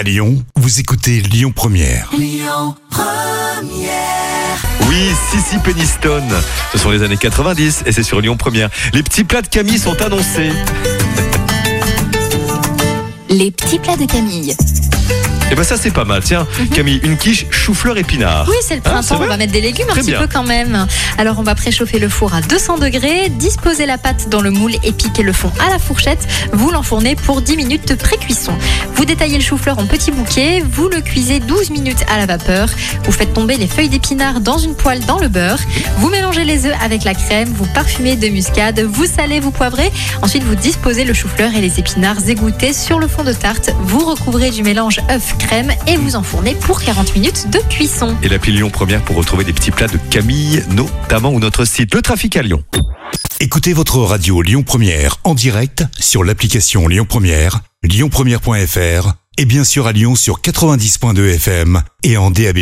À Lyon, vous écoutez Lyon Première. Oui, Sissi Peniston. Ce sont les années 90 et c'est sur Lyon Première. Les petits plats de Camille sont annoncés. Les petits plats de Camille. Et ben ça c'est pas mal. Tiens, Camille, une quiche chou-fleur épinard. Mhm. Oui, c'est le Ah, printemps, on va mettre des légumes Très un petit bien. peu quand même. Alors on va préchauffer le four à 200 degrés, disposer la pâte dans le moule et piquer le fond à la fourchette. Vous l'enfournez pour 10 minutes de pré-cuisson. Vous détaillez le chou-fleur en petits bouquets, vous le cuisez 12 minutes à la vapeur. Vous faites tomber les feuilles d'épinard dans une poêle dans le beurre. Vous mélangez les œufs avec la crème, vous parfumez de muscade, vous salez, vous poivrez. Ensuite, vous disposez le chou-fleur et les épinards égouttés sur le fond de tarte. Vous recouvrez du mélange œuf-crème et vous enfournez pour 40 minutes de cuisson. Et l'appli Lyon Première pour retrouver des petits plats de Camille, notamment ou notre site Le Trafic à Lyon. Écoutez votre radio Lyon Première en direct sur l'application Lyon Première, lyonpremière.fr et bien sûr à Lyon sur 90.2 FM et en DAB+.